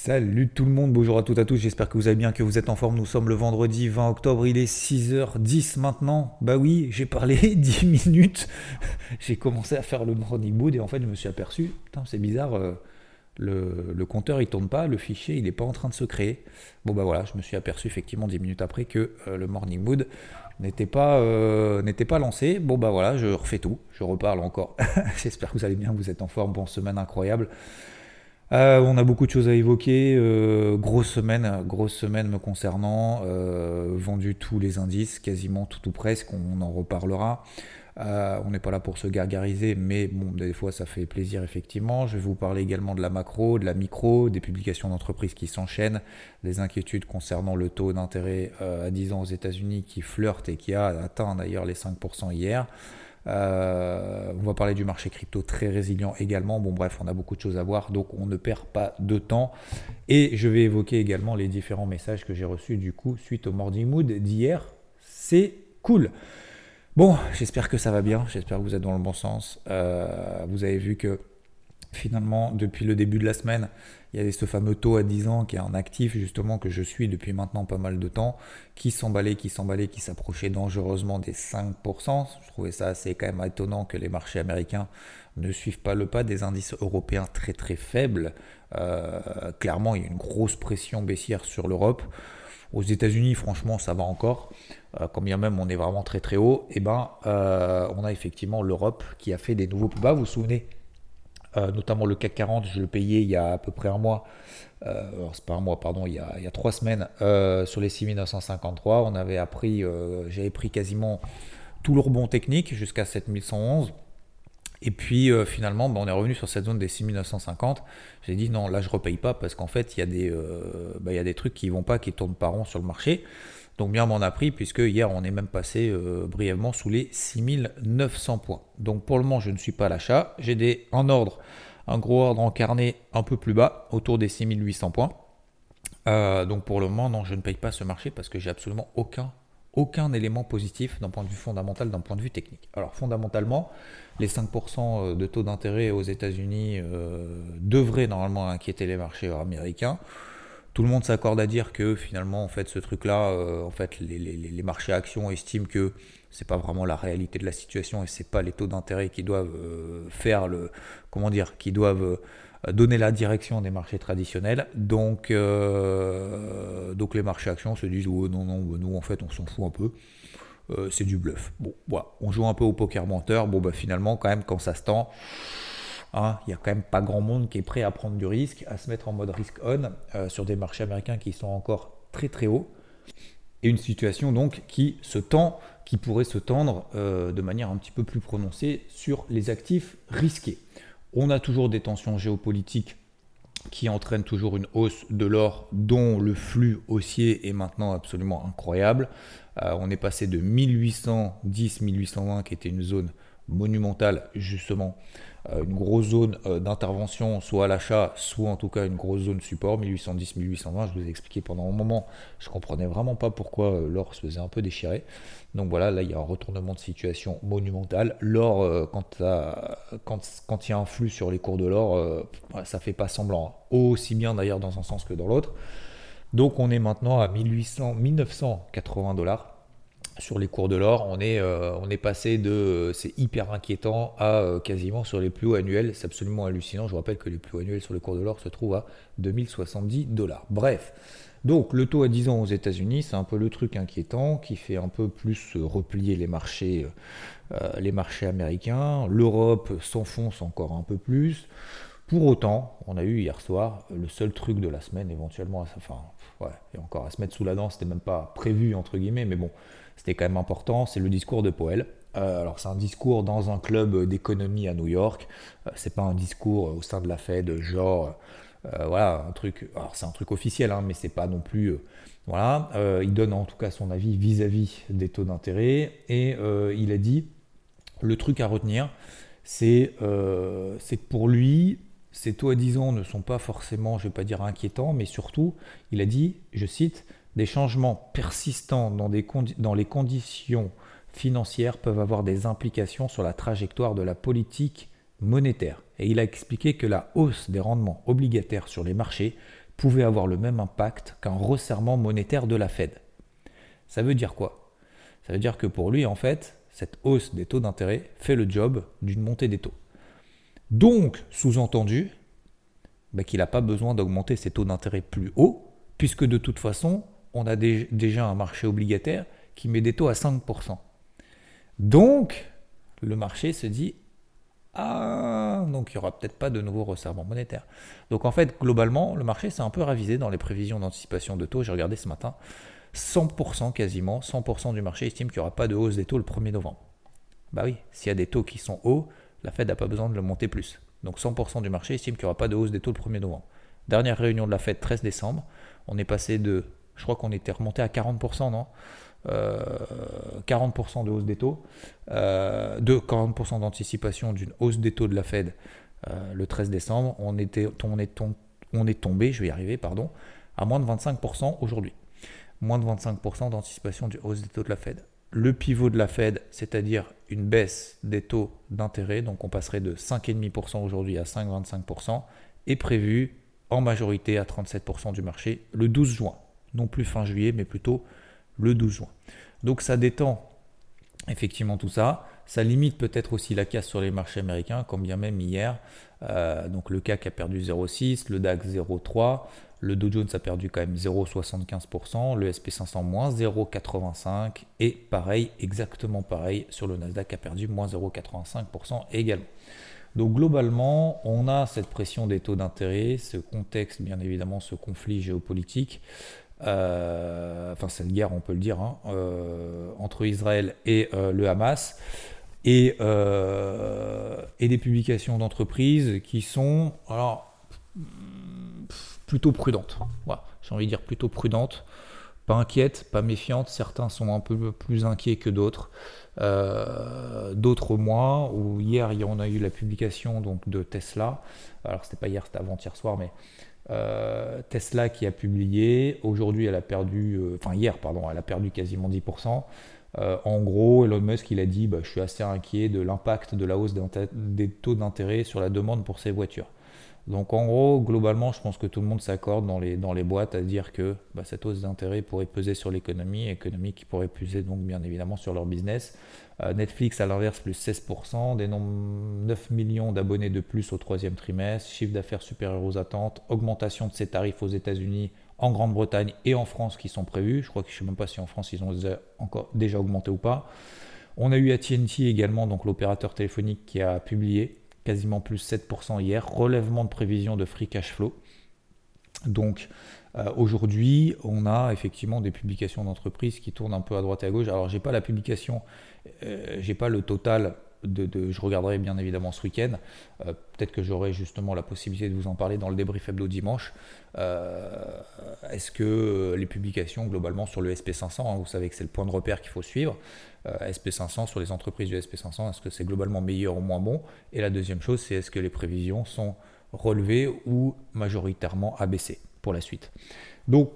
Salut tout le monde, bonjour à toutes et à tous, j'espère que vous allez bien, que vous êtes en forme. Nous sommes le vendredi 20 octobre, il est 6h10 maintenant. Bah oui, j'ai parlé 10 minutes. j'ai commencé à faire le morning mood et en fait je me suis aperçu, putain c'est bizarre, euh, le, compteur il tourne pas, le fichier il est pas en train de se créer. Bon bah voilà, je me suis aperçu effectivement 10 minutes après que euh, le morning mood n'était pas, euh, n'était pas lancé. Bon bah voilà, je refais tout, je reparle encore. j'espère que vous allez bien, vous êtes en forme, bonne semaine incroyable. Euh, on a beaucoup de choses à évoquer. Euh, grosse semaine, grosse semaine me concernant. Euh, vendu tous les indices, quasiment tout ou presque. On en reparlera. Euh, on n'est pas là pour se gargariser, mais bon, des fois ça fait plaisir effectivement. Je vais vous parler également de la macro, de la micro, des publications d'entreprises qui s'enchaînent, des inquiétudes concernant le taux d'intérêt à 10 ans aux États-Unis qui flirte et qui a atteint d'ailleurs les 5% hier. Euh, on va parler du marché crypto très résilient également. Bon bref, on a beaucoup de choses à voir, donc on ne perd pas de temps. Et je vais évoquer également les différents messages que j'ai reçus du coup suite au Morning Mood d'hier. C'est cool. Bon, j'espère que ça va bien, j'espère que vous êtes dans le bon sens. Euh, vous avez vu que finalement, depuis le début de la semaine, il y avait ce fameux taux à 10 ans qui est un actif justement que je suis depuis maintenant pas mal de temps, qui s'emballait, qui s'emballait, qui s'approchait dangereusement des 5%. Je trouvais ça assez quand même étonnant que les marchés américains ne suivent pas le pas des indices européens très très faibles. Euh, clairement, il y a une grosse pression baissière sur l'Europe. Aux États-Unis, franchement, ça va encore. Euh, quand bien même on est vraiment très très haut, et eh ben, euh, on a effectivement l'Europe qui a fait des nouveaux plus bas. Vous vous souvenez euh, notamment le CAC 40, je le payais il y a à peu près un mois, euh, c'est pas un mois, pardon, il y a, trois semaines, euh, sur les 6953. On avait appris, j'avais pris quasiment tout le rebond technique jusqu'à 7111. Et puis finalement, bah, on est revenu sur cette zone des 6950. J'ai dit non, là je repaye pas parce qu'en fait, il y, a des, bah, trucs qui vont pas, qui tournent pas rond sur le marché. Donc bien m'en a pris puisque hier on est même passé euh, brièvement sous les 6900 points. Donc pour le moment je ne suis pas à l'achat. J'ai des en ordre, un gros ordre en carnet un peu plus bas, autour des 6800 points. Euh, donc pour le moment non je ne paye pas ce marché parce que j'ai absolument aucun aucun élément positif d'un point de vue fondamental, d'un point de vue technique. Alors fondamentalement, les 5% de taux d'intérêt aux États-Unis euh, devraient normalement inquiéter les marchés américains tout le monde s'accorde à dire que finalement, en fait, ce truc-là, euh, en fait, les, marchés actions estiment que c'est pas vraiment la réalité de la situation et c'est pas les taux d'intérêt qui doivent euh, faire le, comment dire, qui doivent euh, donner la direction des marchés traditionnels. Donc, donc les marchés actions se disent oh, non, non, nous en fait, on s'en fout un peu. c'est du bluff. Bon, voilà, on joue un peu au poker menteur. Bon, bah finalement, quand même, quand ça se tend. Hein, il n'y a quand même pas grand monde qui est prêt à prendre du risque, à se mettre en mode risk on euh, sur des marchés américains qui sont encore très très hauts. Et une situation donc qui se tend, qui pourrait se tendre euh, de manière un petit peu plus prononcée sur les actifs risqués. On a toujours des tensions géopolitiques qui entraînent toujours une hausse de l'or dont le flux haussier est maintenant absolument incroyable. Euh, on est passé de 1810-1820 qui était une zone monumentale justement une grosse zone euh, d'intervention, soit à l'achat, soit en tout cas une grosse zone support, 1810-1820. Je vous ai expliqué pendant un moment, je comprenais vraiment pas pourquoi euh, l'or se faisait un peu déchirer. Donc voilà, là il y a un retournement de situation monumental. L'or, quand, quand, quand, il y a un flux sur les cours de l'or, ça fait pas semblant. Aussi bien d'ailleurs dans un sens que dans l'autre. Donc on est maintenant à 1800, 1980 dollars sur les cours de l'or, on est, euh, passé de euh, c'est hyper inquiétant à euh, quasiment sur les plus hauts annuels. C'est absolument hallucinant. Je rappelle que les plus hauts annuels sur les cours de l'or se trouvent à 2070 dollars. Bref, donc le taux à 10 ans aux États-Unis, c'est un peu le truc inquiétant qui fait un peu plus replier les marchés, les américains. L'Europe s'enfonce encore un peu plus. Pour autant, on a eu hier soir le seul truc de la semaine, éventuellement, enfin, ouais, et encore à se mettre sous la dent, c'était même pas prévu entre guillemets, mais bon, c'était quand même important, c'est le discours de Powell. Euh, alors c'est un discours dans un club d'économie à New York. Euh, c'est pas un discours au sein de la Fed, genre euh, voilà un truc. Alors c'est un truc officiel, hein, mais c'est pas non plus. voilà, il donne en tout cas son avis vis-à-vis des taux d'intérêt et il a dit le truc à retenir, c'est que pour lui, ces taux à 10 ans ne sont pas forcément, je vais pas dire inquiétants, mais surtout, il a dit, je cite, des changements persistants dans, les conditions financières peuvent avoir des implications sur la trajectoire de la politique monétaire. Et il a expliqué que la hausse des rendements obligataires sur les marchés pouvait avoir le même impact qu'un resserrement monétaire de la Fed. Ça veut dire quoi? Ça veut dire que pour lui, en fait, cette hausse des taux d'intérêt fait le job d'une montée des taux. Donc, sous-entendu, bah, qu'il n'a pas besoin d'augmenter ses taux d'intérêt plus haut, puisque de toute façon, on a déjà un marché obligataire qui met des taux à 5%. Donc, le marché se dit Ah, donc il n'y aura peut-être pas de nouveau resserrement monétaire. Donc en fait, globalement, le marché s'est un peu ravisé dans les prévisions d'anticipation de taux. J'ai regardé ce matin, 100% quasiment, 100% du marché estime qu'il n'y aura pas de hausse des taux le 1er novembre. Bah oui, s'il y a des taux qui sont hauts, la Fed n'a pas besoin de le monter plus. Donc 100% du marché estime qu'il n'y aura pas de hausse des taux le 1er novembre. Dernière réunion de la Fed, 13 décembre, on est passé de, je crois qu'on était remonté à 40%, non? 40% euh, de hausse des taux, euh, de 40% d'anticipation d'une hausse des taux de la Fed euh, le 13 décembre, on, était, on, est, on, est tombé, je vais y arriver, pardon, à moins de 25% aujourd'hui. Moins de 25% d'anticipation d'une hausse des taux de la Fed. Le pivot de la Fed, c'est-à-dire une baisse des taux d'intérêt, donc on passerait de 5,5% aujourd'hui à 5,25%, est prévu en majorité à 37% du marché le 12 juin. Non plus fin juillet, mais plutôt le 12 juin. Donc ça détend effectivement tout ça. Ça limite peut-être aussi la casse sur les marchés américains, comme bien même hier. Euh, donc le CAC a perdu 0,6, le DAX 0,3, le Dow Jones a perdu quand même 0,75%, le SP500 moins 0,85 et pareil, exactement pareil sur le Nasdaq a perdu moins 0,85% également. Donc globalement, on a cette pression des taux d'intérêt, ce contexte, bien évidemment, ce conflit géopolitique euh, enfin cette guerre on peut le dire, hein, euh, entre Israël et euh, le Hamas, et, des publications d'entreprises qui sont alors, plutôt prudentes. J'ai envie de dire plutôt prudentes, pas inquiètes, pas méfiantes, certains sont un peu plus inquiets que d'autres. d'autres moins. Où hier, on a eu la publication donc de Tesla. Alors c'était pas hier, c'était avant-hier soir, mais euh, Tesla qui a publié, aujourd'hui elle a perdu, euh, enfin hier pardon, elle a perdu quasiment 10%. Euh, en gros, Elon Musk il a dit bah, je suis assez inquiet de l'impact de la hausse des taux d'intérêt sur la demande pour ces voitures. Donc en gros, globalement, je pense que tout le monde s'accorde dans les, dans les boîtes à dire que bah, cette hausse d'intérêt pourrait peser sur l'économie, économie qui pourrait peser donc bien évidemment sur leur business. Euh, Netflix à l'inverse plus 16%, des 9 millions d'abonnés de plus au troisième trimestre, chiffre d'affaires supérieur aux attentes, augmentation de ses tarifs aux États-Unis, en Grande-Bretagne et en France qui sont prévus. Je crois que je ne sais même pas si en France ils ont déjà, encore, déjà augmenté ou pas. On a eu AT&T également, donc l'opérateur téléphonique qui a publié quasiment plus 7% hier, relèvement de prévision de free cash flow. Donc euh, aujourd'hui, on a effectivement des publications d'entreprises qui tournent un peu à droite et à gauche. Alors j'ai pas la publication, euh, j'ai pas le total je regarderai bien évidemment ce week-end. Euh, peut-être que j'aurai justement la possibilité de vous en parler dans le débrief hebdo dimanche. Euh, est-ce que les publications globalement sur le SP500, hein, vous savez que c'est le point de repère qu'il faut suivre, euh, SP500 sur les entreprises du SP500, est-ce que c'est globalement meilleur ou moins bon? Et la deuxième chose, c'est est-ce que les prévisions sont relevées ou majoritairement abaissées pour la suite? Donc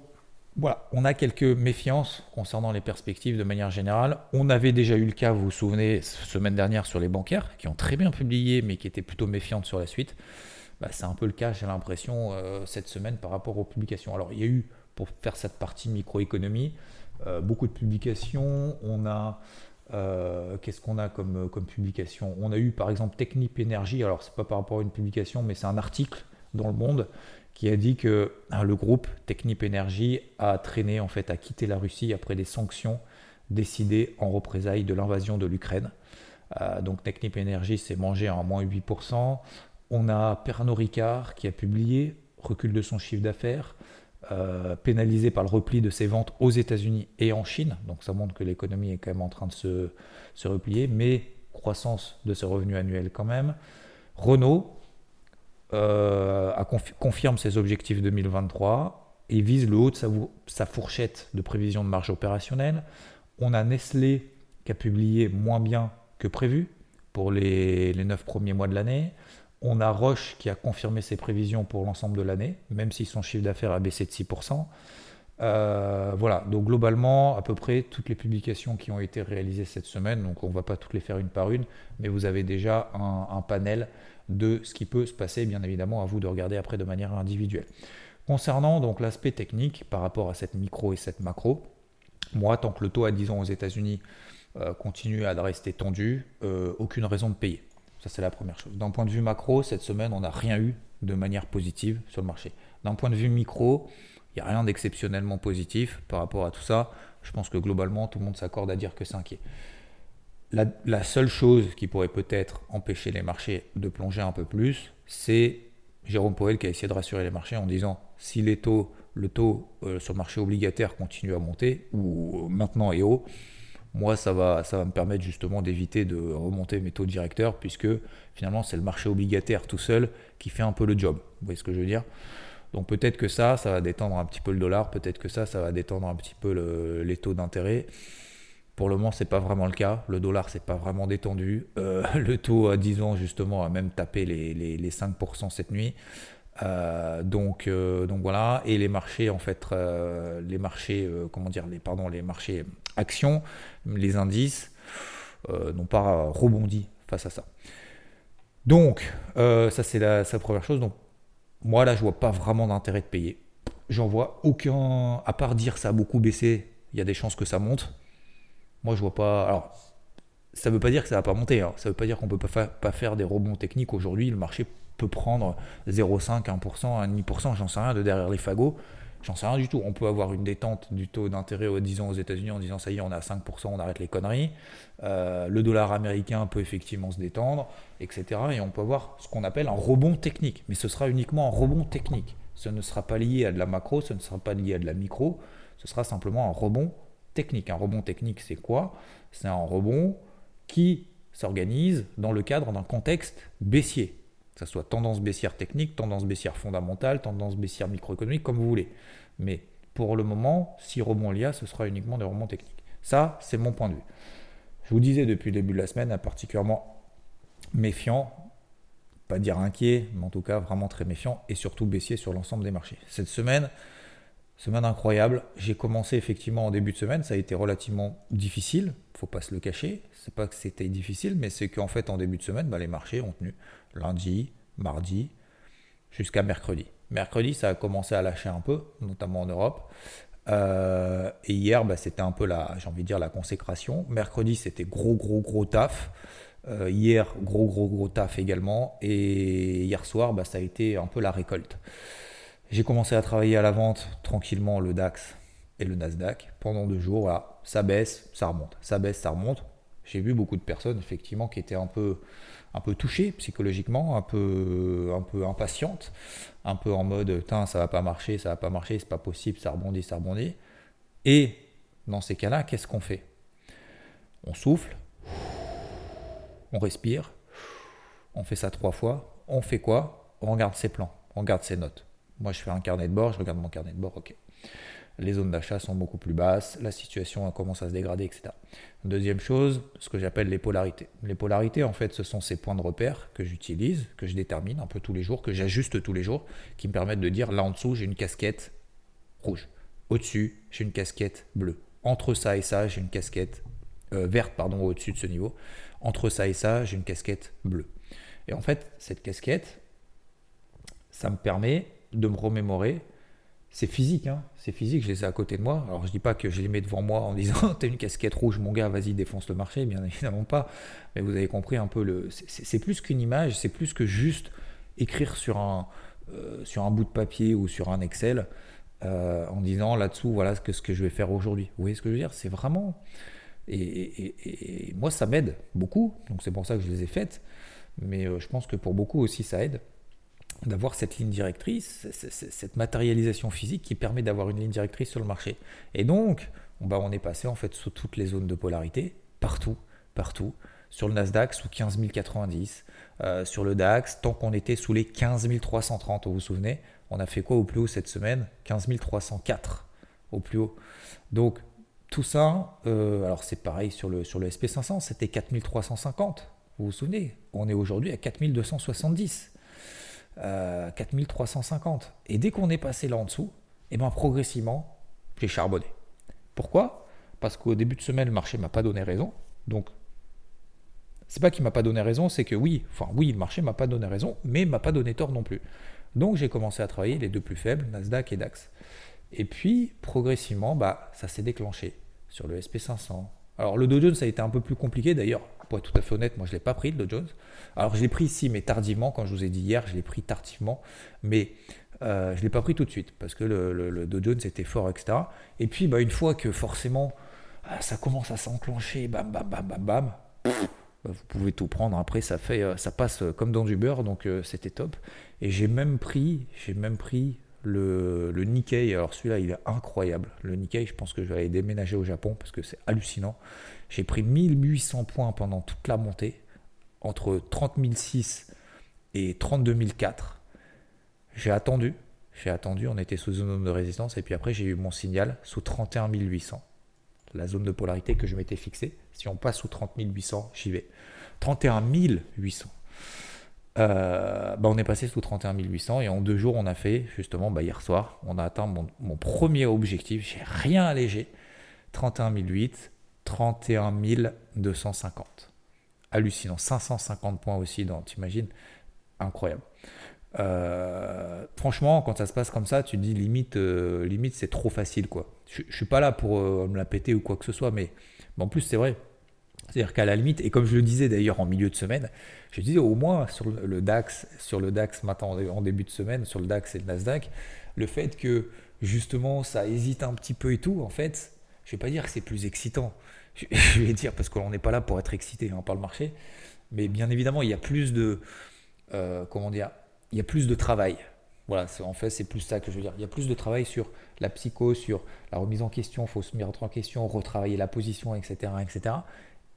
voilà, on a quelques méfiances concernant les perspectives de manière générale. On avait déjà eu le cas, vous vous souvenez, semaine dernière sur les bancaires, qui ont très bien publié, mais qui étaient plutôt méfiantes sur la suite. Bah, c'est un peu le cas, j'ai l'impression, euh, cette semaine par rapport aux publications. Alors, il y a eu, pour faire cette partie microéconomie, euh, beaucoup de publications. On a, euh, qu'est-ce qu'on a comme, publication? On a eu, par exemple, Technip Énergie. Alors, c'est pas par rapport à une publication, mais c'est un article dans le monde qui a dit que hein, le groupe Technip Energy a traîné, en fait, à quitter la Russie après des sanctions décidées en représailles de l'invasion de l'Ukraine. Euh, donc Technip Energy s'est mangé en moins 8%. On a Pernod Ricard qui a publié recul de son chiffre d'affaires. euh, pénalisé par le repli de ses ventes aux États-Unis et en Chine. Donc ça montre que l'économie est quand même en train de se, se replier, mais croissance de ses revenus annuels quand même. Renault euh, a confirme ses objectifs 2023 et vise le haut de sa, fourchette de prévision de marge opérationnelle. On a Nestlé qui a publié moins bien que prévu pour les, les 9 premiers mois de l'année. On a Roche qui a confirmé ses prévisions pour l'ensemble de l'année, même si son chiffre d'affaires a baissé de 6%. Euh, voilà, donc globalement, à peu près toutes les publications qui ont été réalisées cette semaine, donc on ne va pas toutes les faire une par une, mais vous avez déjà un, panel de ce qui peut se passer, bien évidemment, à vous de regarder après de manière individuelle. Concernant donc l'aspect technique par rapport à cette micro et cette macro, moi, tant que le taux à 10 ans aux États-Unis euh, continue à rester tendu, euh, aucune raison de payer. Ça, c'est la première chose. D'un point de vue macro, cette semaine, on n'a rien eu de manière positive sur le marché. D'un point de vue micro, il n'y a rien d'exceptionnellement positif par rapport à tout ça. Je pense que globalement, tout le monde s'accorde à dire que c'est inquiet. La, seule chose qui pourrait peut-être empêcher les marchés de plonger un peu plus, c'est Jérôme Powell qui a essayé de rassurer les marchés en disant si les taux, le taux euh, sur le marché obligataire continue à monter, ou maintenant est haut, moi, ça va me permettre justement d'éviter de remonter mes taux directeurs, puisque finalement, c'est le marché obligataire tout seul qui fait un peu le job. Vous voyez ce que je veux dire? Donc peut-être que ça, ça va détendre un petit peu le dollar, peut-être que ça, ça va détendre un petit peu les taux d'intérêt. Pour le moment, c'est pas vraiment le cas. Le dollar, c'est pas vraiment détendu. Euh, le taux à 10 ans, justement, a même tapé les, les 5% cette nuit. Euh, donc, euh, donc voilà, et les marchés en fait, les marchés, comment dire, les pardon, les marchés actions, les indices n'ont pas rebondi face à ça. Donc ça c'est la, la, première chose. Donc moi là je vois pas vraiment d'intérêt de payer. J'en vois aucun, à part dire ça a beaucoup baissé, il y a des chances que ça monte. Moi je vois pas. Alors ça veut pas dire que ça va pas monter. Hein. Ça veut pas dire qu'on peut pas, pas faire des rebonds techniques aujourd'hui. Le marché peut prendre 0,5%, 1%, 1,5%, j'en sais rien, de derrière les fagots. J'en sais rien du tout. On peut avoir une détente du taux d'intérêt, disons, aux États-Unis en disant ça y est, on a 5%, on arrête les conneries. Euh, le dollar américain peut effectivement se détendre, etc. Et on peut avoir ce qu'on appelle un rebond technique. Mais ce sera uniquement un rebond technique. Ce ne sera pas lié à de la macro, ce ne sera pas lié à de la micro. Ce sera simplement un rebond technique. Un rebond technique, c'est quoi? C'est un rebond qui s'organise dans le cadre d'un contexte baissier que ce soit tendance baissière technique, tendance baissière fondamentale, tendance baissière microéconomique, comme vous voulez. Mais pour le moment, si rebond il y a, ce sera uniquement des rebonds techniques. Ça, c'est mon point de vue. Je vous disais depuis le début de la semaine, particulièrement méfiant, pas dire inquiet, mais en tout cas vraiment très méfiant, et surtout baissier sur l'ensemble des marchés. Cette semaine, semaine incroyable, j'ai commencé effectivement en début de semaine, ça a été relativement difficile, faut pas se le cacher, c'est pas que c'était difficile, mais c'est qu'en fait en début de semaine, bah, les marchés ont tenu lundi, mardi, jusqu'à mercredi. Mercredi, ça a commencé à lâcher un peu, notamment en Europe. Euh, et hier, bah, c'était un peu la, j'ai envie de dire, la consécration. Mercredi, c'était gros, gros, gros taf. Euh, hier, gros, gros, gros taf également. Et hier soir, bah, ça a été un peu la récolte. J'ai commencé à travailler à la vente tranquillement le DAX et le Nasdaq pendant deux jours. Ça baisse, ça remonte. Ça baisse, ça remonte. J'ai vu beaucoup de personnes, effectivement, qui étaient un peu un peu touchée psychologiquement, un peu, un peu impatiente, un peu en mode ça va pas marcher, ça va pas marcher, c'est pas possible, ça rebondit, ça rebondit. Et dans ces cas-là, qu'est-ce qu'on fait? On souffle, on respire, on fait ça trois fois, on fait quoi? On regarde ses plans, on regarde ses notes. Moi je fais un carnet de bord, je regarde mon carnet de bord, ok les zones d'achat sont beaucoup plus basses, la situation commence à se dégrader, etc. Deuxième chose, ce que j'appelle les polarités. Les polarités, en fait, ce sont ces points de repère que j'utilise, que je détermine un peu tous les jours, que j'ajuste tous les jours, qui me permettent de dire là en dessous, j'ai une casquette rouge. Au-dessus, j'ai une casquette bleue. Entre ça et ça, j'ai une casquette euh, verte, pardon, au-dessus de ce niveau. Entre ça et ça, j'ai une casquette bleue. Et en fait, cette casquette, ça me permet de me remémorer c'est physique, hein. c'est physique, je les ai à côté de moi. Alors je dis pas que je les mets devant moi en disant t'as une casquette rouge, mon gars, vas-y défonce le marché, bien évidemment pas. Mais vous avez compris un peu le. C'est plus qu'une image, c'est plus que juste écrire sur un, euh, sur un bout de papier ou sur un Excel euh, en disant là-dessous voilà ce que, ce que je vais faire aujourd'hui. Vous voyez ce que je veux dire? C'est vraiment. Et, moi ça m'aide beaucoup, donc c'est pour ça que je les ai faites. Mais euh, je pense que pour beaucoup aussi ça aide d'avoir cette ligne directrice, cette matérialisation physique qui permet d'avoir une ligne directrice sur le marché. Et donc, bah, on est passé en fait sous toutes les zones de polarité, partout, partout. Sur le Nasdaq sous 15 090, euh, sur le DAX, tant qu'on était sous les 15 330, vous vous souvenez, on a fait quoi au plus haut cette semaine? 15 304 au plus haut. Donc tout ça, euh, alors c'est pareil sur le, sur le SP500, c'était 4350, vous vous souvenez? On est aujourd'hui à 4270. 4350. Euh, et dès qu'on est passé là en dessous, et eh ben progressivement, j'ai charbonné. Pourquoi? Parce qu'au début de semaine, le marché m'a pas donné raison. Donc, c'est pas qu'il m'a pas donné raison, c'est que oui, enfin oui, le marché m'a pas donné raison, mais m'a pas donné tort non plus. Donc j'ai commencé à travailler les deux plus faibles, Nasdaq et DAX. Et puis progressivement, bah, ça s'est déclenché sur le SP500. Alors le Dow Jones ça a été un peu plus compliqué d'ailleurs, pour être tout à fait honnête, moi je l'ai pas pris le Dow Jones. Alors je l'ai pris ici, mais tardivement, quand je vous ai dit hier, je l'ai pris tardivement, mais euh, je ne l'ai pas pris tout de suite parce que le, le, Dow Jones était fort, etc. Et puis bah, une fois que forcément ah, ça commence à s'enclencher, bam, bam, bam, bam, bam, bah, vous pouvez tout prendre. Après, ça fait, euh, ça passe comme dans du beurre, donc euh, c'était top. Et j'ai même pris, j'ai même pris le, le Nikkei. Alors celui-là, il est incroyable. Le Nikkei, je pense que je vais aller déménager au Japon parce que c'est hallucinant. J'ai pris 1800 points pendant toute la montée entre 30 006 et 32 004. J'ai attendu, j'ai attendu, on était sous une zone de résistance, et puis après j'ai eu mon signal sous 31 800. La zone de polarité que je m'étais fixée. Si on passe sous 30 800, j'y vais. 31 800. Euh, bah on est passé sous 31 800 et en deux jours on a fait justement bah hier soir on a atteint mon, mon premier objectif j'ai rien allégé 31 800 31 250 hallucinant. 550 points aussi, t'imagines Incroyable. Euh, franchement, quand ça se passe comme ça, tu te dis limite, euh, limite c'est trop facile quoi. Je, je suis pas là pour euh, me la péter ou quoi que ce soit, mais, en plus c'est vrai. C'est-à-dire qu'à la limite, et comme je le disais d'ailleurs en milieu de semaine, je disais au moins sur le DAX, sur le DAX maintenant en début de semaine, sur le DAX et le Nasdaq, le fait que justement ça hésite un petit peu et tout, en fait, je vais pas dire que c'est plus excitant, je vais dire, parce qu'on n'est pas là pour être excité hein, par le marché, mais bien évidemment, il y a plus de, euh, comment dire, il y a plus de travail. Voilà, en fait, c'est plus ça que je veux dire. Il y a plus de travail sur la psycho, sur la remise en question, faut se mettre en question, retravailler la position, etc., etc.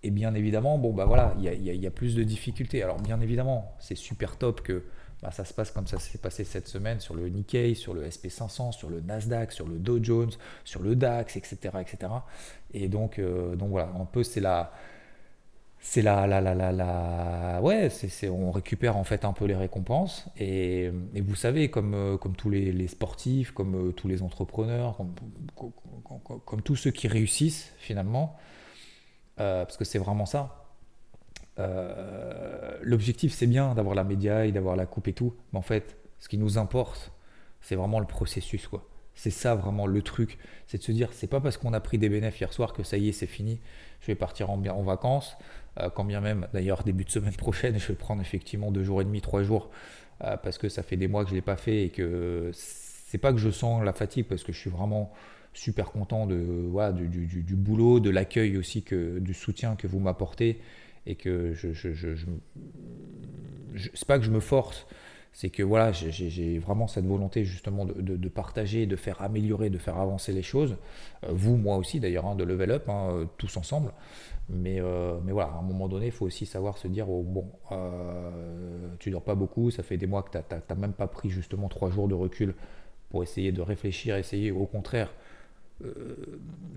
Et bien évidemment, bon, bah voilà, il y il y a plus de difficultés. Alors, bien évidemment, c'est super top que bah, ça se passe comme ça s'est passé cette semaine sur le Nikkei, sur le SP500, sur le Nasdaq, sur le Dow Jones, sur le DAX, etc. etc. Et donc, euh, donc voilà, un peu c'est la... C'est la, la, la, la, ouais, c'est, on récupère en fait un peu les récompenses et, et vous savez comme, euh, comme tous les, sportifs, comme euh, tous les entrepreneurs, comme, tous ceux qui réussissent finalement, parce que c'est vraiment ça, euh, l'objectif, c'est bien d'avoir la média et d'avoir la coupe et tout, mais en fait, ce qui nous importe, c'est vraiment le processus, quoi. C'est ça vraiment le truc, c'est de se dire, c'est pas parce qu'on a pris des bénéfices hier soir que ça y est, c'est fini. Je vais partir en, vacances, euh, quand bien même, d'ailleurs, début de semaine prochaine, je vais prendre effectivement deux jours et demi, trois jours, euh, parce que ça fait des mois que je l'ai pas fait et que c'est pas que je sens la fatigue, parce que je suis vraiment super content de, du, du, boulot, de l'accueil aussi, que, du soutien que vous m'apportez et que je, je, je, c'est pas que je me force, c'est que voilà, j'ai vraiment cette volonté justement de, de, partager, de faire améliorer, de faire avancer les choses. Euh, vous, moi aussi d'ailleurs, hein, de level up, hein, euh, tous ensemble. Mais, euh, mais voilà, à un moment donné, il faut aussi savoir se dire, oh, bon, tu dors pas beaucoup, ça fait des mois que tu n'as même pas pris justement trois jours de recul pour essayer de réfléchir, essayer au contraire euh,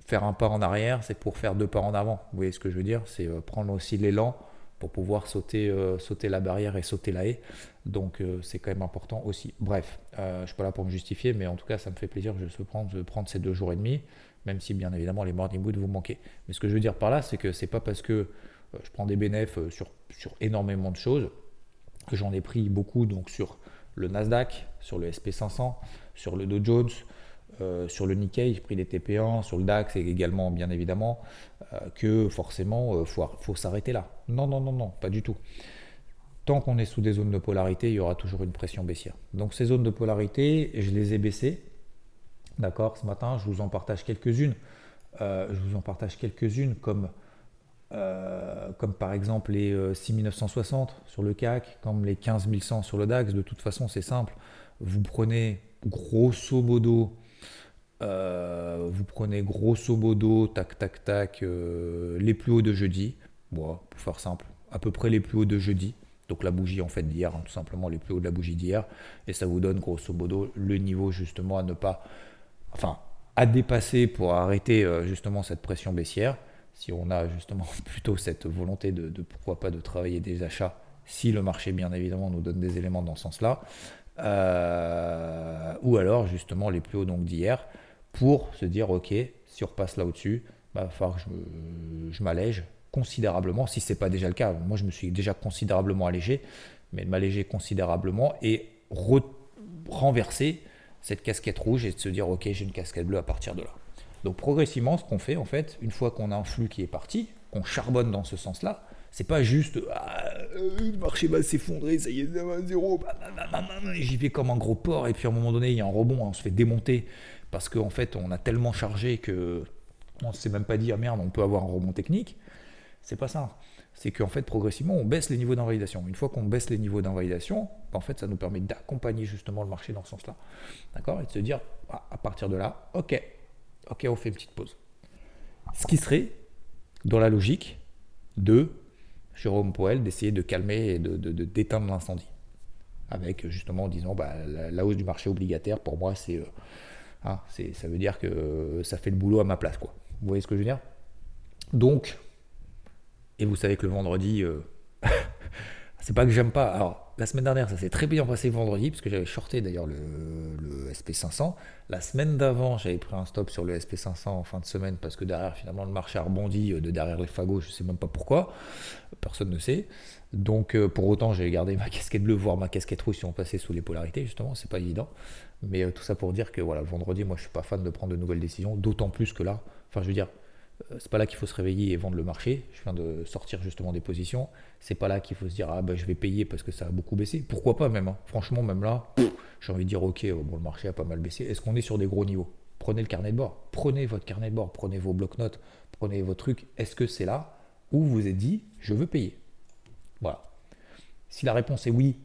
faire un pas en arrière, c'est pour faire deux pas en avant. Vous voyez ce que je veux dire? C'est euh, prendre aussi l'élan pour pouvoir sauter, euh, sauter la barrière et sauter la haie. Donc c'est quand même important aussi. Bref, je ne suis pas là pour me justifier, mais en tout cas, ça me fait plaisir je prendre, de prendre ces deux jours et demi, même si bien évidemment les morning wood vous manquez. Mais ce que je veux dire par là, c'est que c'est pas parce que je prends des bénéfices sur, sur énormément de choses, que j'en ai pris beaucoup donc sur le Nasdaq, sur le SP500, sur le Dow Jones, euh, sur le Nikkei, j'ai pris les TP1, sur le DAX également, bien évidemment, euh, que forcément, il euh, faut, s'arrêter là. Non, non, non, non, pas du tout. Tant qu'on est sous des zones de polarité, il y aura toujours une pression baissière. Donc ces zones de polarité, je les ai baissées. D'accord Ce matin, je vous en partage quelques-unes. je vous en partage quelques-unes comme comme par exemple les 6960 sur le CAC, comme les 15100 sur le DAX, de toute façon c'est simple. Vous prenez grosso modo, vous prenez grosso modo, tac tac tac, les plus hauts de jeudi, bon, pour faire simple, à peu près les plus hauts de jeudi. Donc la bougie en fait d'hier, hein, tout simplement les plus hauts de la bougie d'hier, et ça vous donne grosso modo le niveau justement à ne pas, enfin à dépasser pour arrêter euh, justement cette pression baissière. Si on a justement plutôt cette volonté de, pourquoi pas de travailler des achats, si le marché bien évidemment nous donne des éléments dans ce sens-là, euh, ou alors justement les plus hauts donc d'hier, pour se dire ok, si on repasse là au-dessus, bah, va falloir que je m'allège, considérablement, si ce n'est pas déjà le cas. Moi, je me suis déjà considérablement allégé, mais m'alléger considérablement et renverser cette casquette rouge et se dire, ok, j'ai une casquette bleue à partir de là. Donc progressivement, ce qu'on fait, en fait, une fois qu'on a un flux qui est parti, qu'on charbonne dans ce sens-là, c'est pas juste ah, le marché va s'effondrer, ça y est, zéro, j'y vais comme un gros porc, et puis à un moment donné, il y a un rebond, on se fait démonter parce qu'en fait, on a tellement chargé que on ne s'est même pas dit, ah merde, on peut avoir un rebond technique. C'est pas ça. C'est qu'en fait, progressivement, on baisse les niveaux d'invalidation. Une fois qu'on baisse les niveaux d'invalidation, en fait, ça nous permet d'accompagner justement le marché dans ce sens-là. D'accord? Et de se dire, à partir de là, ok, ok, on fait une petite pause. Ce qui serait, dans la logique, de Jérôme Poel d'essayer de calmer et de, d'éteindre l'incendie. Avec justement en disant, bah, la, hausse du marché obligataire, pour moi, euh, hein, c'est, ça veut dire que ça fait le boulot à ma place. Quoi. Vous voyez ce que je veux dire? Donc, et vous savez que le vendredi, euh, c'est pas que j'aime pas. La semaine dernière, ça s'est très bien passé vendredi, parce que j'avais shorté d'ailleurs le, SP500. La semaine d'avant, j'avais pris un stop sur le SP500 en fin de semaine, parce que derrière, finalement, le marché a rebondi euh, de derrière les fagots, je sais même pas pourquoi. Personne ne sait. Donc, euh, pour autant, j'ai gardé ma casquette bleue, voire ma casquette rouge si on passait sous les polarités, justement, c'est pas évident. Mais tout ça pour dire que voilà, vendredi, moi, je suis pas fan de prendre de nouvelles décisions, d'autant plus que là, enfin, je veux dire, euh, c'est pas là qu'il faut se réveiller et vendre le marché. Je viens de sortir justement des positions. C'est pas là qu'il faut se dire ah ben je vais payer parce que ça a beaucoup baissé. Pourquoi pas même. Hein. Franchement même là, j'ai envie de dire ok bon le marché a pas mal baissé. Est-ce qu'on est sur des gros niveaux? Prenez le carnet de bord. Prenez votre carnet de bord. Prenez vos blocs-notes. Prenez vos trucs. Est-ce que c'est là où vous êtes dit je veux payer? Voilà. Si la réponse est oui,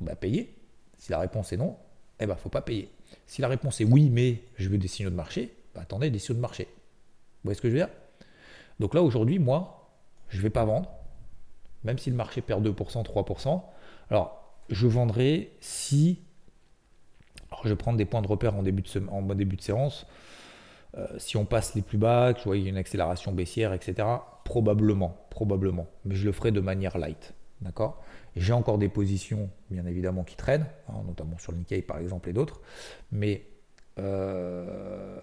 bah payez. Si la réponse est non, eh ben faut pas payer. Si la réponse est oui mais je veux des signaux de marché, bah, attendez des signaux de marché. Vous voyez ce que je veux dire? Donc là, aujourd'hui, moi, je ne vais pas vendre, même si le marché perd 2%, 3%. Alors, je vendrai si. Alors, je vais prendre des points de repère en début de, en début de séance. Euh, si on passe les plus bas, que je vois y a une accélération baissière, etc., probablement, probablement. Mais je le ferai de manière light. D'accord? J'ai encore des positions, bien évidemment, qui traînent, hein, notamment sur le Nikkei par exemple et d'autres. Mais euh,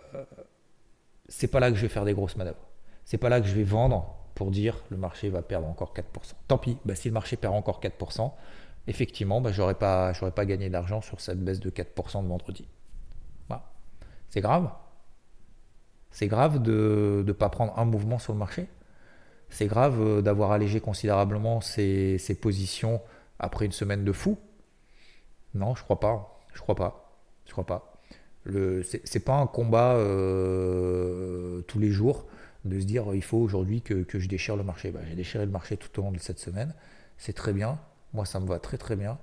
c'est pas là que je vais faire des grosses manœuvres. C'est pas là que je vais vendre pour dire le marché va perdre encore 4%. Tant pis, bah, si le marché perd encore 4%, effectivement, bah, j'aurais pas, gagné d'argent sur cette baisse de 4% de vendredi. C'est grave. C'est grave de ne pas prendre un mouvement sur le marché. C'est grave euh, d'avoir allégé considérablement ses, ses, positions après une semaine de fou. Non, je crois pas. Je crois pas. Je crois pas c'est pas un combat euh, tous les jours de se dire il faut aujourd'hui que, je déchire le marché. Bah, j'ai déchiré le marché tout au long de cette semaine. C'est très bien. Moi, ça me va très très bien.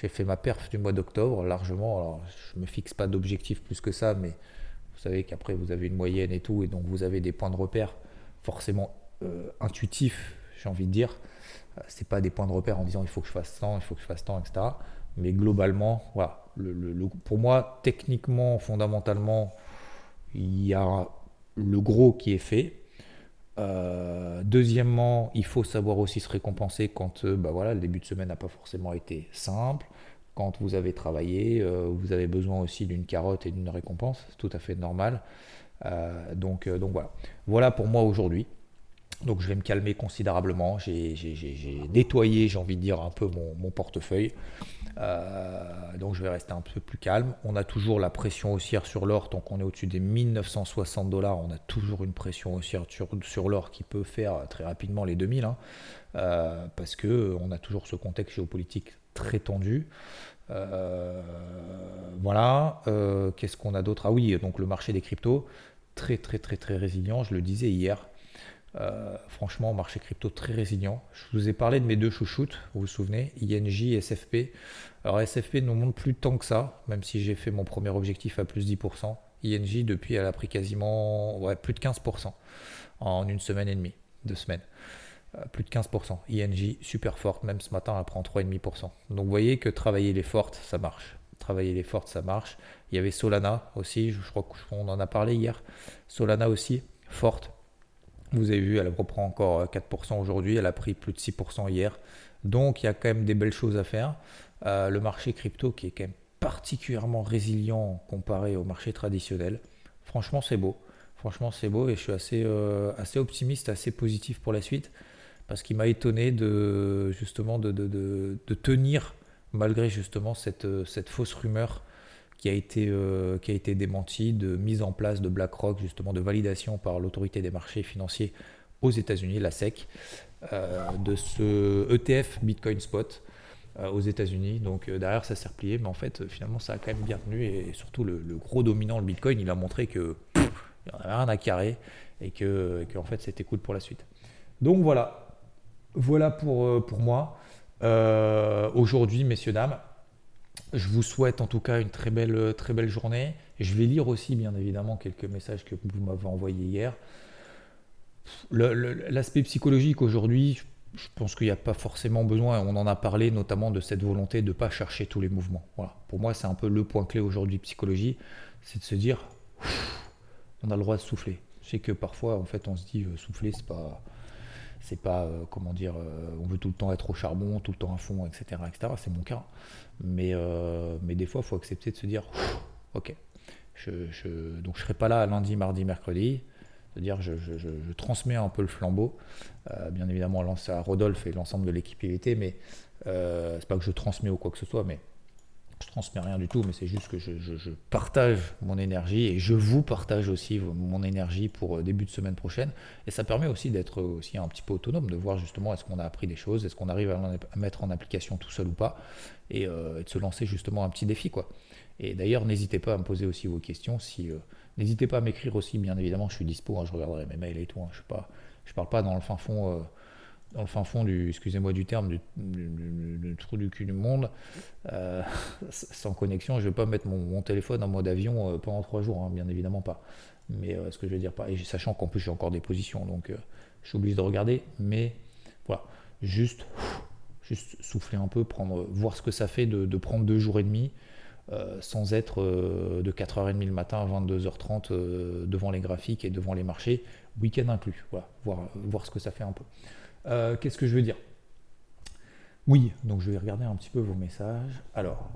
J'ai fait ma perf du mois d'octobre largement. Alors, je me fixe pas d'objectif plus que ça, mais vous savez qu'après vous avez une moyenne et tout, et donc vous avez des points de repère forcément euh, intuitifs, j'ai envie de dire. Euh, c'est pas des points de repère en disant il faut que je fasse tant, il faut que je fasse tant, etc. Mais globalement, voilà, pour moi, techniquement, fondamentalement, il y a le gros qui est fait. Euh, deuxièmement, il faut savoir aussi se récompenser quand euh, bah voilà, le début de semaine n'a pas forcément été simple. Quand vous avez travaillé, euh, vous avez besoin aussi d'une carotte et d'une récompense, c'est tout à fait normal. donc, donc voilà. Voilà pour moi aujourd'hui. Donc je vais me calmer considérablement. J'ai nettoyé, j'ai envie de dire, un peu mon portefeuille. Euh, donc je vais rester un peu plus calme. On a toujours la pression haussière sur l'or, tant qu'on est au-dessus des 1960 dollars, on a toujours une pression haussière sur, l'or qui peut faire très rapidement les 2000, hein. euh, parce que on a toujours ce contexte géopolitique très tendu. Euh, voilà. Qu'est-ce qu'on a d'autre? Ah oui, donc le marché des cryptos, très très très très résilient. Je le disais hier. Euh, franchement, marché crypto très résilient. Je vous ai parlé de mes deux chouchoutes, vous vous souvenez, INJ et SFP. Alors SFP ne monte plus tant que ça, même si j'ai fait mon premier objectif à plus 10%. INJ, depuis, elle a pris quasiment ouais, plus de 15% en une semaine et demie, deux semaines. Euh, plus de 15%. INJ, super forte, même ce matin, elle prend 3,5%. Donc vous voyez que travailler les fortes, ça marche. Travailler les fortes, ça marche. Il y avait Solana aussi, je crois qu'on en a parlé hier. Solana aussi, forte. Vous avez vu, elle reprend encore 4% aujourd'hui, elle a pris plus de 6% hier. Donc il y a quand même des belles choses à faire. Euh, le marché crypto qui est quand même particulièrement résilient comparé au marché traditionnel. Franchement, c'est beau. Franchement, c'est beau et je suis assez, euh, assez optimiste, assez positif pour la suite parce qu'il m'a étonné de justement de, tenir malgré justement cette, cette fausse rumeur qui a été, euh, qui a été démentie de mise en place de BlackRock, justement de validation par l'autorité des marchés financiers aux États-Unis, la SEC, euh, de ce ETF Bitcoin Spot euh, aux États-Unis. Donc derrière, ça s'est replié, mais en fait, finalement, ça a quand même bien tenu et surtout le, gros dominant, le Bitcoin, il a montré que il n'y en avait rien à carrer et que, que en fait, c'était cool pour la suite. Donc voilà, voilà pour, pour moi. Aujourd'hui, messieurs, dames, je vous souhaite en tout cas une très belle, très belle journée. Je vais lire aussi, bien évidemment, quelques messages que vous m'avez envoyés hier. L'aspect psychologique aujourd'hui, je pense qu'il n'y a pas forcément besoin, on en a parlé notamment de cette volonté de ne pas chercher tous les mouvements. Voilà. Pour moi, c'est un peu le point clé aujourd'hui psychologie, c'est de se dire, on a le droit de souffler. Je sais que parfois, en fait, on se dit, euh, souffler, c'est pas c'est pas, euh, comment dire, euh, on veut tout le temps être au charbon, tout le temps à fond, etc. C'est mon cas. Mais, euh, mais des fois, il faut accepter de se dire, ok, je, je, donc je serai pas là lundi, mardi, mercredi. C'est-à-dire, je, je, je, transmets un peu le flambeau. bien évidemment, à Rodolphe et l'ensemble de l'équipe PVT, mais c'est pas que je transmets ou quoi que ce soit, mais transmets rien du tout, mais c'est juste que je, partage mon énergie et je vous partage aussi mon énergie pour euh, début de semaine prochaine. Et ça permet aussi d'être aussi un petit peu autonome, de voir justement est-ce qu'on a appris des choses, est-ce qu'on arrive à mettre en application tout seul ou pas, euh, et, de se lancer justement un petit défi. quoi. Et d'ailleurs, n'hésitez pas à me poser aussi vos questions. Si, euh, n'hésitez pas à m'écrire aussi, bien évidemment, je suis dispo, hein, je regarderai mes mails et tout. Hein, je ne parle pas dans le fin fond dans le fin fond du, excusez-moi du terme, du, trou du cul du monde, euh, sans connexion, je ne vais pas mettre mon, téléphone en mode avion euh, pendant trois jours, hein, bien évidemment pas. Mais euh, ce que je veux dire, pas, et sachant qu'en plus j'ai encore des positions, donc je suis obligé de regarder, mais voilà, juste, juste souffler un peu, prendre, voir ce que ça fait de, prendre deux jours et demi. sans être de 4h30 le matin à 22h30 devant les graphiques et devant les marchés, week-end inclus. Voilà, voir, voir ce que ça fait un peu. Euh, qu'est-ce que je veux dire? Oui, donc je vais regarder un petit peu vos messages. Alors,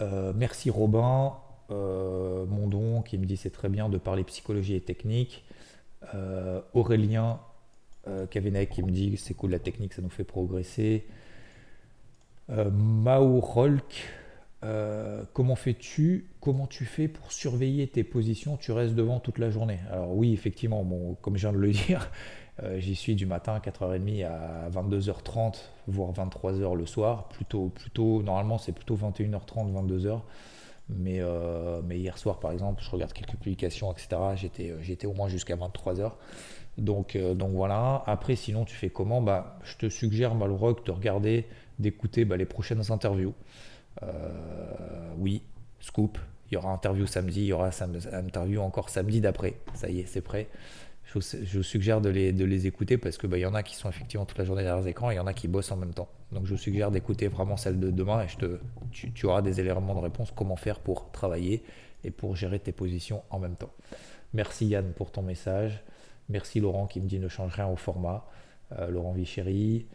euh, merci Robin, euh, Mondon qui me dit c'est très bien de parler psychologie et technique. Aurélien Kavenek qui me dit c'est cool la technique, ça nous fait progresser. Mao Rolk, comment fais-tu? Comment tu fais pour surveiller tes positions? Tu restes devant toute la journée? Alors oui, effectivement, comme je viens de le dire, euh, j'y suis du matin à 4h30 à 22h30, voire 23h le soir. Plutôt, plutôt normalement, c'est plutôt 21h30, 22h. Mais, euh, mais hier soir, par exemple, je regarde quelques publications, etc. J'étais, euh, j'étais au moins jusqu'à 23h. Donc, donc voilà. Après, sinon, tu fais comment? Bah, Je te suggère, Malrock, de regarder, d'écouter bah, les prochaines interviews. oui, scoop. Il y aura interview samedi, il y aura interview encore samedi d'après. Ça y est, c'est prêt je vous, suggère de les, écouter parce qu'il bah, y en a qui sont effectivement toute la journée derrière les écrans et il y en a qui bossent en même temps. Donc je vous suggère d'écouter vraiment celle de demain et tu, auras des éléments de réponse comment faire pour travailler et pour gérer tes positions en même temps. Merci Yann pour ton message. Merci Laurent qui me dit ne change rien au format. Euh, Laurent Vichéry.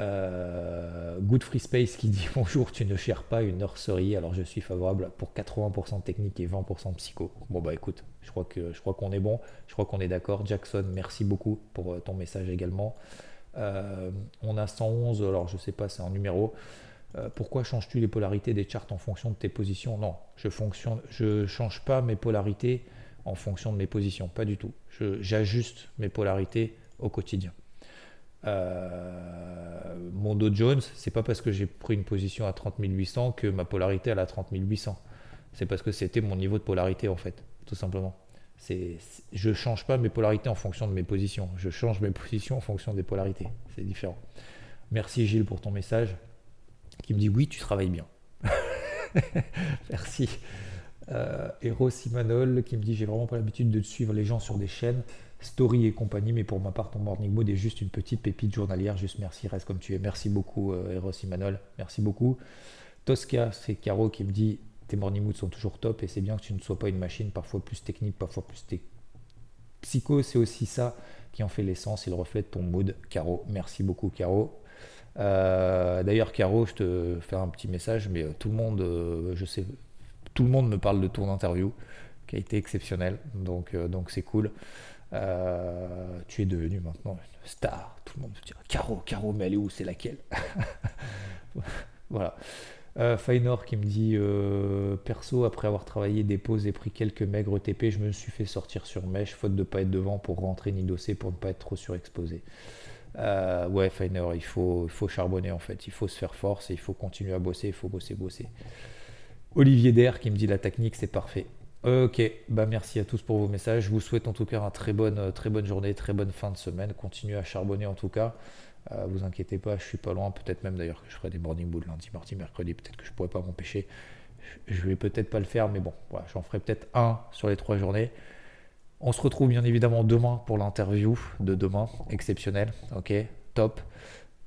Euh, Good Free Space qui dit bonjour, tu ne cherches pas une nurserie, alors je suis favorable pour 80% technique et 20% psycho. Bon bah écoute, je crois que je crois qu'on est bon, je crois qu'on est d'accord. Jackson, merci beaucoup pour euh, ton message également. Euh, on a 111, alors je sais pas, c'est un numéro. pourquoi changes-tu les polarités des charts en fonction de tes positions? Non, je fonctionne, je change pas mes polarités en fonction de mes positions, pas du tout. J'ajuste mes polarités au quotidien. Euh, mon Dow Jones, c'est pas parce que j'ai pris une position à 30 800 que ma polarité elle à 30 800. C'est parce que c'était mon niveau de polarité en fait, tout simplement. C'est, je change pas mes polarités en fonction de mes positions. Je change mes positions en fonction des polarités. C'est différent. Merci Gilles pour ton message qui me dit oui, tu travailles bien. Merci. Euh, Eros Simanol qui me dit j'ai vraiment pas l'habitude de suivre les gens sur des chaînes, story et compagnie, mais pour ma part ton morning mode est juste une petite pépite journalière. Juste merci, reste comme tu es. Merci beaucoup euh, Eros Simanol, merci beaucoup. Tosca, c'est Caro qui me dit tes morning moods sont toujours top et c'est bien que tu ne sois pas une machine, parfois plus technique, parfois plus psycho. C'est aussi ça qui en fait l'essence. Il reflète ton mood, Caro. Merci beaucoup, Caro. Euh, d'ailleurs, Caro, je te fais un petit message, mais euh, tout le monde, euh, je sais, tout le monde me parle de ton interview qui a été exceptionnel, donc donc c'est cool. Tu es devenu maintenant une star. Tout le monde me dit Caro, Caro, mais elle est où? C'est laquelle? Voilà. Euh, Fainor qui me dit perso après avoir travaillé des pauses et pris quelques maigres TP je me suis fait sortir sur mèche faute de pas être devant pour rentrer ni dossier pour ne pas être trop surexposé euh, ouais, faut, il faut charbonner en fait. Il faut se faire force et il faut continuer à bosser. Il faut bosser, bosser. Olivier Der qui me dit la technique, c'est parfait. Ok, bah merci à tous pour vos messages. Je vous souhaite en tout cas une très bonne, très bonne journée, très bonne fin de semaine. Continuez à charbonner en tout cas. Euh, vous inquiétez pas, je suis pas loin. Peut-être même d'ailleurs que je ferai des morning bulls lundi, mardi, mercredi. Peut-être que je pourrais pas m'empêcher. Je vais peut-être pas le faire, mais bon, voilà, j'en ferai peut-être un sur les trois journées. On se retrouve bien évidemment demain pour l'interview de demain, exceptionnel, ok, top.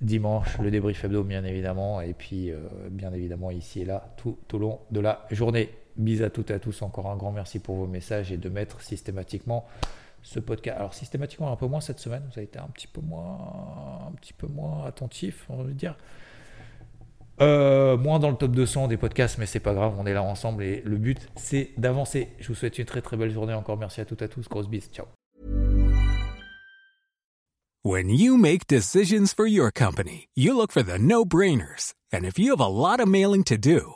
Dimanche, le débrief hebdo, bien évidemment, et puis euh, bien évidemment ici et là, tout au long de la journée. Bis à toutes et à tous, encore un grand merci pour vos messages et de mettre systématiquement ce podcast. Alors systématiquement un peu moins cette semaine, vous avez été un petit peu moins, un petit peu moins attentif, on va dire. Euh, moins dans le top 200 des podcasts, mais c'est pas grave, on est là ensemble et le but c'est d'avancer. Je vous souhaite une très très belle journée. Encore merci à toutes et à tous. Grosse bise. Ciao. When you make decisions for your company, you look for the no-brainers. And if you have a lot of mailing to do,